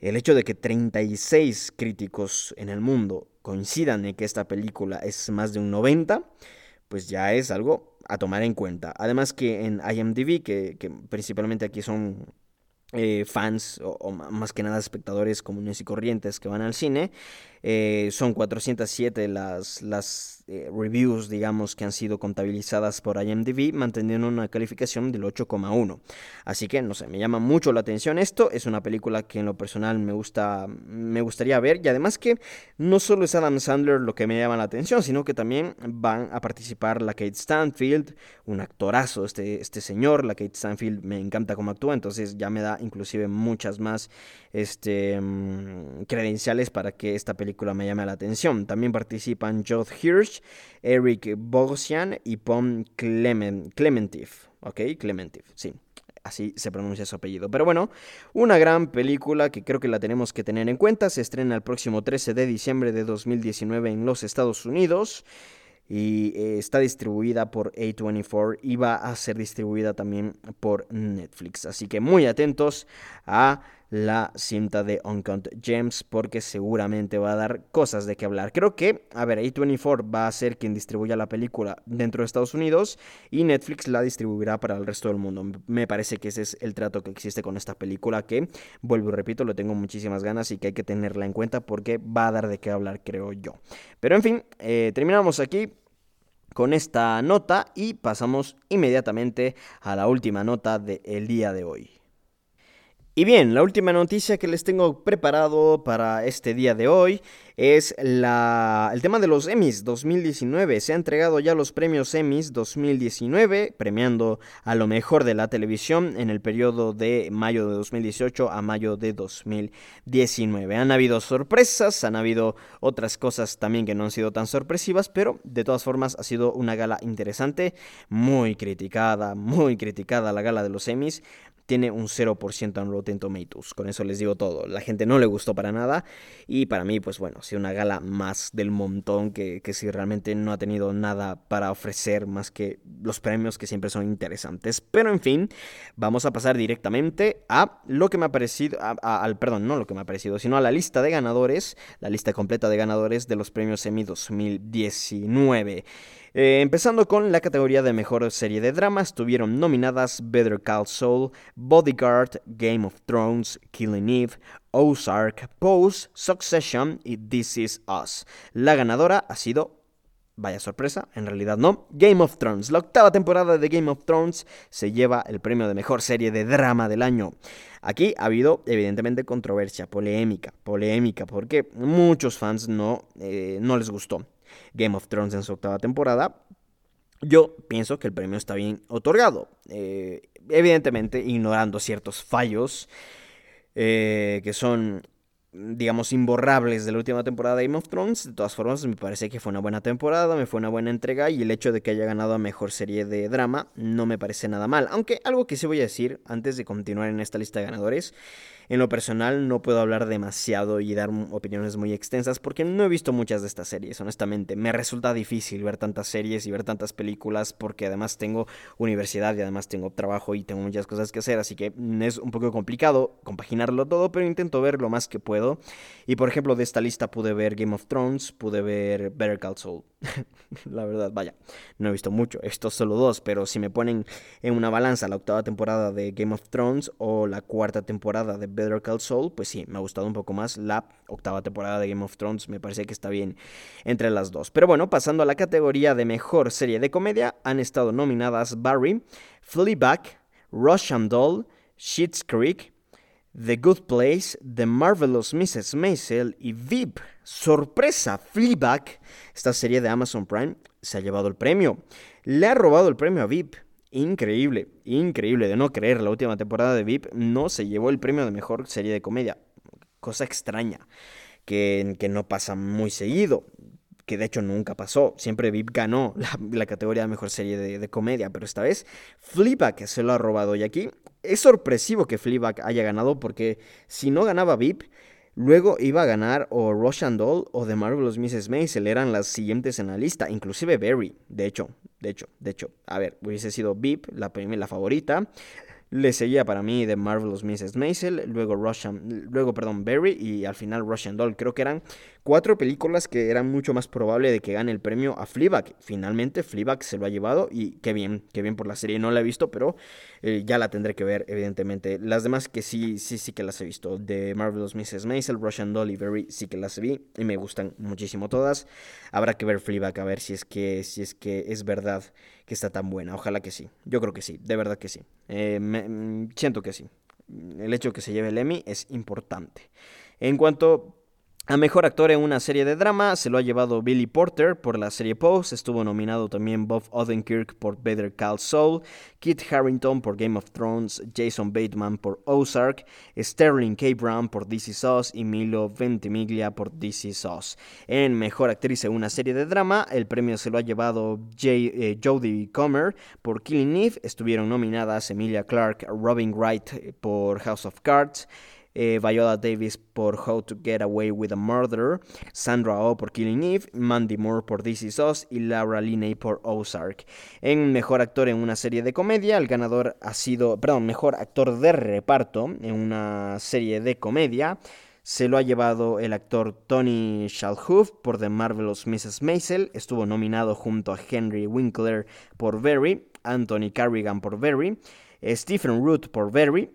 el hecho de que 36 críticos en el mundo coincidan en que esta película es más de un 90, pues ya es algo a tomar en cuenta. Además que en IMDb, que principalmente aquí son eh, fans o, o, más que nada espectadores comunes y corrientes que van al cine. Eh, son 407 las, las eh, reviews, digamos, que han sido contabilizadas por IMDb, manteniendo una calificación del 8,1. Así que, no sé, me llama mucho la atención esto. Es una película que en lo personal me, gusta, me gustaría ver. Y además que no solo es Adam Sandler lo que me llama la atención, sino que también van a participar la Kate Stanfield, un actorazo este, este señor. La Kate Stanfield me encanta cómo actúa, entonces ya me da inclusive muchas más este, mm, credenciales para que esta película me llama la atención. También participan Joe Hirsch, Eric Bogosian y Pom Clement, Clementif. ¿Ok? Clementif, sí. Así se pronuncia su apellido. Pero bueno, una gran película que creo que la tenemos que tener en cuenta. Se estrena el próximo 13 de diciembre de 2019 en los Estados Unidos y eh, está distribuida por A24 y va a ser distribuida también por Netflix. Así que muy atentos a la cinta de Uncut Gems porque seguramente va a dar cosas de qué hablar. Creo que, a ver, A24 va a ser quien distribuya la película dentro de Estados Unidos y Netflix la distribuirá para el resto del mundo. Me parece que ese es el trato que existe con esta película que, vuelvo y repito, lo tengo muchísimas ganas y que hay que tenerla en cuenta porque va a dar de qué hablar, creo yo. Pero en fin, eh, terminamos aquí con esta nota y pasamos inmediatamente a la última nota del día de hoy. Y bien, la última noticia que les tengo preparado para este día de hoy es la, el tema de los Emmys 2019. Se han entregado ya los premios Emmys 2019, premiando a lo mejor de la televisión en el periodo de mayo de 2018 a mayo de 2019. Han habido sorpresas, han habido otras cosas también que no han sido tan sorpresivas, pero de todas formas ha sido una gala interesante, muy criticada, muy criticada la gala de los Emmys tiene un 0% en Rotten Tomatoes. Con eso les digo todo. La gente no le gustó para nada. Y para mí, pues bueno, sido una gala más del montón que, que si realmente no ha tenido nada para ofrecer más que los premios que siempre son interesantes. Pero en fin, vamos a pasar directamente a lo que me ha parecido, al, perdón, no lo que me ha parecido, sino a la lista de ganadores, la lista completa de ganadores de los premios Emmy 2019. Eh, empezando con la categoría de mejor serie de drama, estuvieron nominadas Better Call Saul, Bodyguard, Game of Thrones, Killing Eve, Ozark, Pose, Succession y This Is Us. La ganadora ha sido Vaya sorpresa, en realidad no. Game of Thrones. La octava temporada de Game of Thrones se lleva el premio de mejor serie de drama del año. Aquí ha habido evidentemente controversia, polémica, polémica, porque muchos fans no, eh, no les gustó. Game of Thrones en su octava temporada. Yo pienso que el premio está bien otorgado. Eh, evidentemente, ignorando ciertos fallos eh, que son, digamos, imborrables de la última temporada de Game of Thrones. De todas formas, me parece que fue una buena temporada, me fue una buena entrega y el hecho de que haya ganado a mejor serie de drama no me parece nada mal. Aunque algo que sí voy a decir antes de continuar en esta lista de ganadores en lo personal no puedo hablar demasiado y dar opiniones muy extensas porque no he visto muchas de estas series, honestamente. Me resulta difícil ver tantas series y ver tantas películas porque además tengo universidad y además tengo trabajo y tengo muchas cosas que hacer, así que es un poco complicado compaginarlo todo, pero intento ver lo más que puedo. Y por ejemplo, de esta lista pude ver Game of Thrones, pude ver Better Call Saul. la verdad, vaya, no he visto mucho, estos solo dos, pero si me ponen en una balanza la octava temporada de Game of Thrones o la cuarta temporada de Better Call Saul, pues sí, me ha gustado un poco más la octava temporada de Game of Thrones, me parece que está bien entre las dos. Pero bueno, pasando a la categoría de mejor serie de comedia, han estado nominadas Barry, Fleabag, Russian Doll, Schitt's Creek, The Good Place, The Marvelous Mrs. Maisel y VIP. Sorpresa, Fleabag, esta serie de Amazon Prime, se ha llevado el premio. Le ha robado el premio a VIP. Increíble, increíble de no creer. La última temporada de VIP no se llevó el premio de mejor serie de comedia. Cosa extraña, que, que no pasa muy seguido que de hecho nunca pasó. Siempre VIP ganó la, categoría de mejor serie de, comedia, pero esta vez Fleabag se lo ha robado. Y aquí es sorpresivo que Fleabag haya ganado porque si no ganaba VIP, luego iba a ganar o Russian Doll o The Marvelous Mrs. Maisel. Eran las siguientes en la lista, inclusive Barry. De hecho, de hecho, de hecho. A ver, hubiese sido VIP, la, la favorita. Le seguía para mí The Marvelous Mrs. Maisel, luego Russian, luego perdón, Berry y al final Russian Doll. Creo que eran cuatro películas que eran mucho más probable de que gane el premio a Fleabag. Finalmente Fleabag se lo ha llevado y qué bien, qué bien por la serie. No la he visto, pero eh, ya la tendré que ver evidentemente. Las demás que sí, sí, sí que las he visto. The Marvelous Mrs. Maisel, Russian Doll y Berry sí que las vi y me gustan muchísimo todas. Habrá que ver Fleabag a ver si es que si es que es verdad que está tan buena. Ojalá que sí. Yo creo que sí, de verdad que sí. Eh, me, siento que sí. El hecho de que se lleve el Emmy es importante. En cuanto a mejor actor en una serie de drama se lo ha llevado Billy Porter por la serie Pose, estuvo nominado también Bob Odenkirk por Better Call Saul, Kit Harrington por Game of Thrones, Jason Bateman por Ozark, Sterling K. Brown por DC Sauce y Milo Ventimiglia por DC Sauce. En mejor actriz en una serie de drama, el premio se lo ha llevado eh, Jodie Comer por Killing Eve, estuvieron nominadas Emilia Clarke, Robin Wright eh, por House of Cards, eh, Viola Davis por How to Get Away with a Murderer, Sandra Oh por Killing Eve, Mandy Moore por This Is Us y Laura Linney por Ozark. En Mejor Actor en una serie de comedia, el ganador ha sido, perdón, Mejor Actor de Reparto en una serie de comedia. Se lo ha llevado el actor Tony Shalhoub por The Marvelous Mrs. Maisel. Estuvo nominado junto a Henry Winkler por Very, Anthony Carrigan por Very, Stephen Root por Very,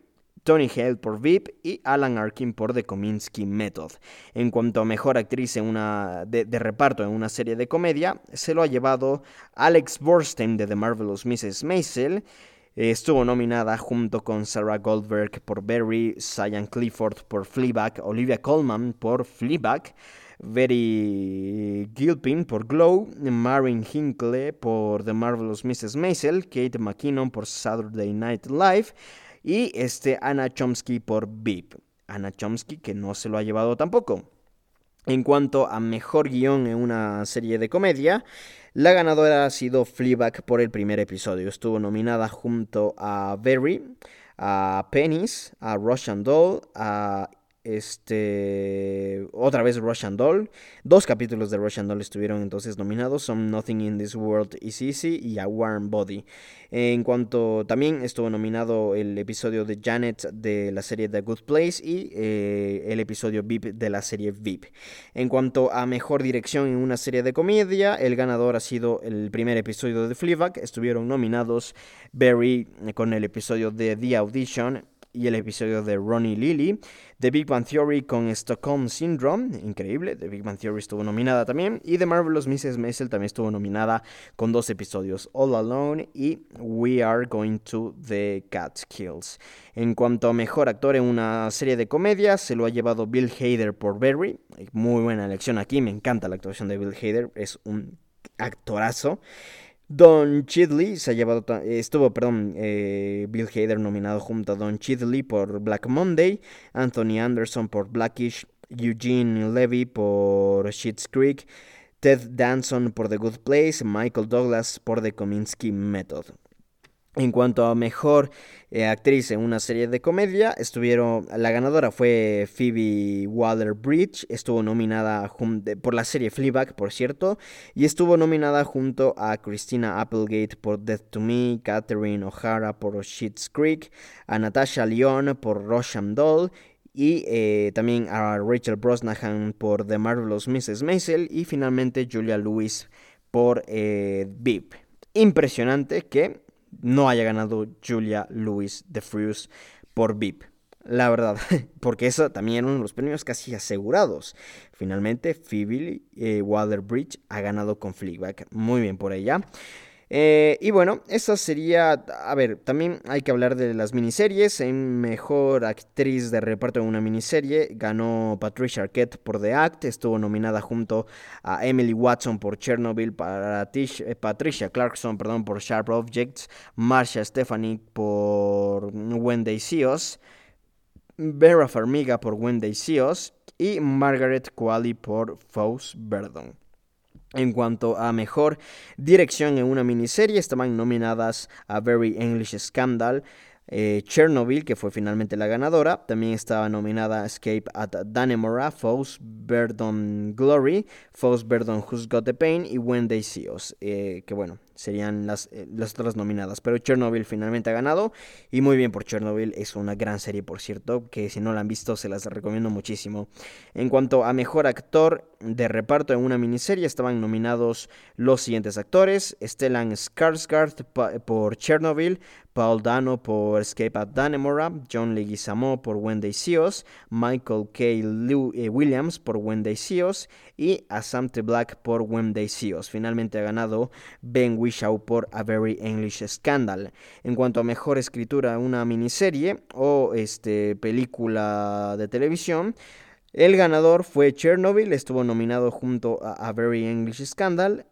Tony Hale por VIP y Alan Arkin por The Kominsky Method. En cuanto a mejor actriz en una, de, reparto en una serie de comedia, se lo ha llevado Alex Borstein de The Marvelous Mrs. Maisel. Estuvo nominada junto con Sarah Goldberg por Barry, Cyan Clifford por Fleabag, Olivia Colman por Fleabag, Betty Gilpin por Glow, Marin Hinkle por The Marvelous Mrs. Maisel, Kate McKinnon por Saturday Night Live, y este Anna Chomsky por VIP. Anna Chomsky que no se lo ha llevado tampoco. En cuanto a mejor guion en una serie de comedia, la ganadora ha sido Fleabag por el primer episodio. Estuvo nominada junto a Berry, a Pennies, a Russian Doll, a este, otra vez Russian Doll. Dos capítulos de Russian Doll estuvieron entonces nominados. Son Nothing in This World is Easy y A Warm Body. En cuanto también estuvo nominado el episodio de Janet de la serie The Good Place y eh, el episodio VIP de la serie VIP. En cuanto a mejor dirección en una serie de comedia, el ganador ha sido el primer episodio de Fleabag. Estuvieron nominados Barry con el episodio de The Audition y el episodio de Ronnie Lilly. The Big Bang Theory con Stockholm Syndrome, increíble. The Big Bang Theory estuvo nominada también. Y The Marvelous Mrs. Maisel también estuvo nominada con dos episodios, All Alone y We Are Going to the Catskills. En cuanto a mejor actor en una serie de comedia, se lo ha llevado Bill Hader por Barry. Muy buena elección aquí, me encanta la actuación de Bill Hader, es un actorazo. Don Chidley se ha llevado, estuvo, perdón, eh, Bill Hader nominado junto a Don Chidley por Black Monday, Anthony Anderson por Blackish, Eugene Levy por Schitt's Creek, Ted Danson por The Good Place, Michael Douglas por The Kominsky Method. En cuanto a mejor eh, actriz en una serie de comedia, estuvieron la ganadora fue Phoebe Waller-Bridge, estuvo nominada por la serie Fleabag, por cierto, y estuvo nominada junto a Christina Applegate por Death to Me, Catherine O'Hara por Schitt's Creek, a Natasha Lyon por Russian Doll y eh, también a Rachel Brosnahan por The Marvelous Mrs. Maisel y finalmente Julia Lewis por eh. Impresionante que no haya ganado Julia Louis de por VIP. La verdad, porque eso también era uno de los premios casi asegurados. Finalmente, Phoebe eh, Waterbridge ha ganado con Fleabag. Muy bien por ella. Eh, y bueno, esa sería, a ver, también hay que hablar de las miniseries. En Mejor Actriz de Reparto en una miniserie ganó Patricia Arquette por The Act, estuvo nominada junto a Emily Watson por Chernobyl, eh, Patricia Clarkson perdón, por Sharp Objects, Marcia Stephanie por Wendy Seos, Vera Farmiga por Wendy Seos y Margaret Qualley por Fauss Verdon. En cuanto a mejor dirección en una miniserie, estaban nominadas a Very English Scandal, eh, Chernobyl, que fue finalmente la ganadora. También estaba nominada Escape at Danemora, Foes Verdon Glory, Foes Verdon Who's Got the Pain y When They See Us. Eh, que bueno, serían las, eh, las otras nominadas. Pero Chernobyl finalmente ha ganado y muy bien por Chernobyl. Es una gran serie, por cierto, que si no la han visto se las recomiendo muchísimo. En cuanto a mejor actor de reparto en una miniserie, estaban nominados los siguientes actores: Stellan Skarsgård por Chernobyl, Paul Dano por Escape at Dannemora, John Leguizamo por See Us, Michael K. Eh, Williams por See Us y Asam T. Black por See Us. Finalmente ha ganado Ben Whishaw por A Very English Scandal. En cuanto a mejor escritura, una miniserie o este, película de televisión. El ganador fue Chernobyl, estuvo nominado junto a A Very English Scandal.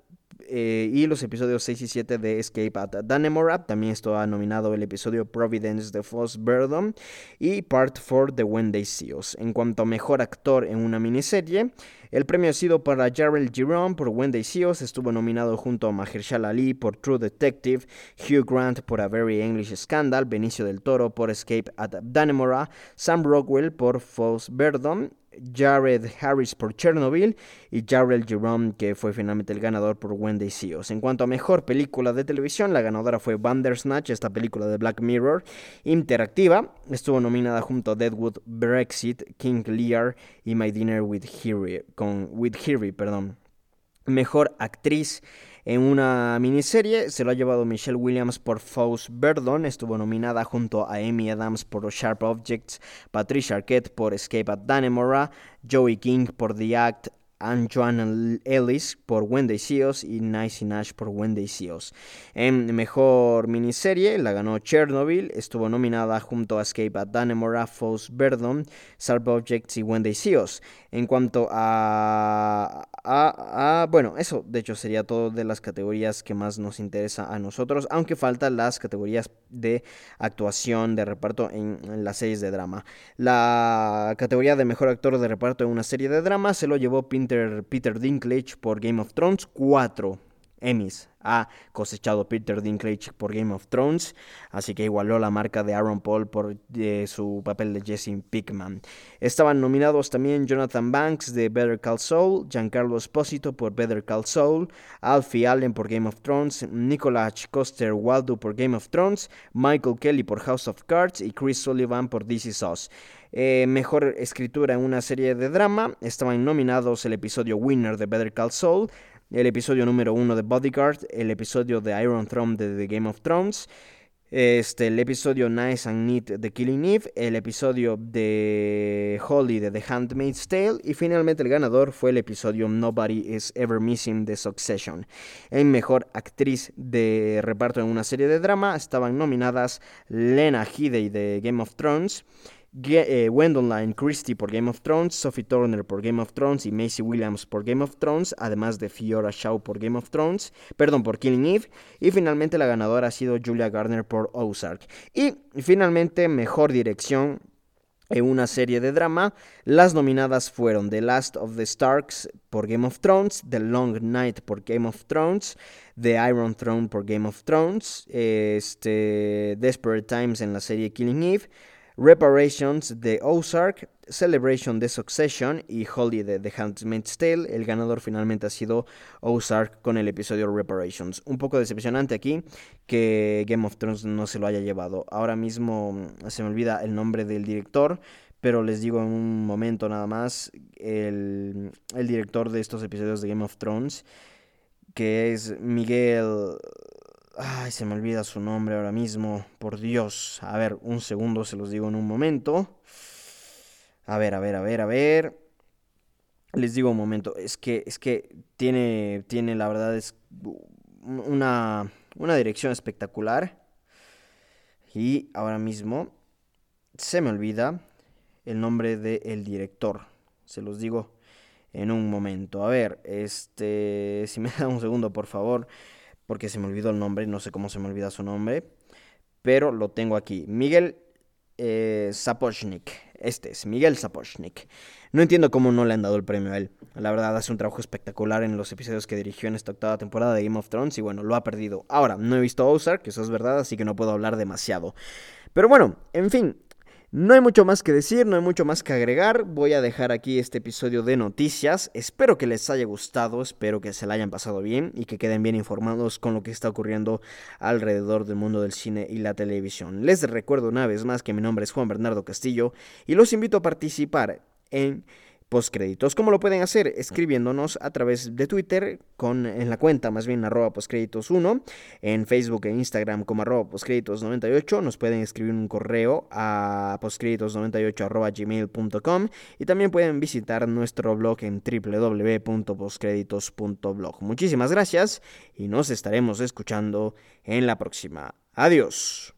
Eh, y los episodios 6 y 7 de Escape at Dannemora. También estaba nominado el episodio Providence de Foss Verdon y Part 4 de See Us. En cuanto a mejor actor en una miniserie, el premio ha sido para Jarrell Giron por See Us. Estuvo nominado junto a Mahershala Ali por True Detective, Hugh Grant por A Very English Scandal, Benicio del Toro por Escape at Dannemora, Sam Rockwell por Foss Verdon Jared Harris por Chernobyl y Jarrell Jerome, que fue finalmente el ganador por Wendy Seals. En cuanto a mejor película de televisión, la ganadora fue Bandersnatch, esta película de Black Mirror interactiva. Estuvo nominada junto a Deadwood, Brexit, King Lear y My Dinner with Harry, con with Harry, perdón. Mejor actriz en una miniserie. Se lo ha llevado Michelle Williams por Faust Verdon, estuvo nominada junto a Amy Adams por Sharp Objects, Patricia Arquette por Escape at Dannemora, Joey King por The Act, Joan Ellis por Wendy Seals y Nice Nash por Wendy Seals. En mejor miniserie la ganó Chernobyl, estuvo nominada junto a Escape at Dannemora, Faust Verdon, Sharp Objects y Wendy Seals. En cuanto a, bueno, eso de hecho sería todo de las categorías que más nos interesa a nosotros, aunque faltan las categorías de actuación, de reparto en, las series de drama. La categoría de mejor actor de reparto en una serie de drama se lo llevó Peter, Peter Dinklage por Game of Thrones 4 Emmys ha cosechado Peter Dinklage por Game of Thrones, así que igualó la marca de Aaron Paul por eh, su papel de Jesse Pickman. Estaban nominados también Jonathan Banks de Better Call Saul, Giancarlo Esposito por Better Call Saul, Alfie Allen por Game of Thrones, Nicolas Coster Waldo por Game of Thrones, Michael Kelly por House of Cards y Chris Sullivan por This Is Us. Eh, mejor escritura en una serie de drama, estaban nominados el episodio Winner de Better Call Saul, el episodio número uno de Bodyguard, el episodio de Iron Throne de The Game of Thrones, este, el episodio Nice and Neat de Killing Eve, el episodio de Holly de The Handmaid's Tale y finalmente el ganador fue el episodio Nobody is Ever Missing de Succession. En mejor actriz de reparto en una serie de drama estaban nominadas Lena Headey de Game of Thrones, eh, Christie por Game of Thrones, Sophie Turner por Game of Thrones y Macy Williams por Game of Thrones, además de Fiora Shaw por Game of Thrones, perdón, por Killing Eve, y finalmente la ganadora ha sido Julia Garner por Ozark. Y finalmente, mejor dirección en una serie de drama. Las nominadas fueron The Last of the Starks por Game of Thrones, The Long Night por Game of Thrones, The Iron Throne por Game of Thrones, este, Desperate Times en la serie Killing Eve, Reparations de Ozark, Celebration de Succession y Holiday de The Handmaid's Tale. El ganador finalmente ha sido Ozark con el episodio Reparations. Un poco decepcionante aquí que Game of Thrones no se lo haya llevado. Ahora mismo mm, se me olvida el nombre del director, pero les digo en un momento nada más el, el director de estos episodios de Game of Thrones, que es Miguel Ay, se me olvida su nombre ahora mismo. Por Dios. A ver, un segundo, se los digo en un momento. A ver, a ver, a ver, a ver. Les digo un momento. Es que, es que tiene, tiene la verdad, es una, una dirección espectacular. Y ahora mismo se me olvida el nombre del director. Se los digo en un momento. A ver, este, si me da un segundo, por favor porque se me olvidó el nombre, no sé cómo se me olvida su nombre, pero lo tengo aquí. Miguel eh, Sapochnik. Este es Miguel Sapochnik. No entiendo cómo no le han dado el premio a él. La verdad, hace un trabajo espectacular en los episodios que dirigió en esta octava temporada de Game of Thrones y bueno, lo ha perdido. Ahora, no he visto Ozark, que eso es verdad, así que no puedo hablar demasiado. Pero bueno, en fin, No hay mucho más que decir, no hay mucho más que agregar. Voy a dejar aquí este episodio de noticias. Espero que les haya gustado, espero que se la hayan pasado bien y que queden bien informados con lo que está ocurriendo alrededor del mundo del cine y la televisión. Les recuerdo una vez más que mi nombre es Juan Bernardo Castillo y los invito a participar en postcréditos. ¿Cómo lo pueden hacer? Escribiéndonos a través de Twitter con en la cuenta más bien arroba postcréditos 1, en Facebook e Instagram como arroba postcréditos 98, nos pueden escribir un correo a postcréditos98 arroba gmail.com y también pueden visitar nuestro blog en www.postcréditos.blog. Muchísimas gracias y nos estaremos escuchando en la próxima. Adiós.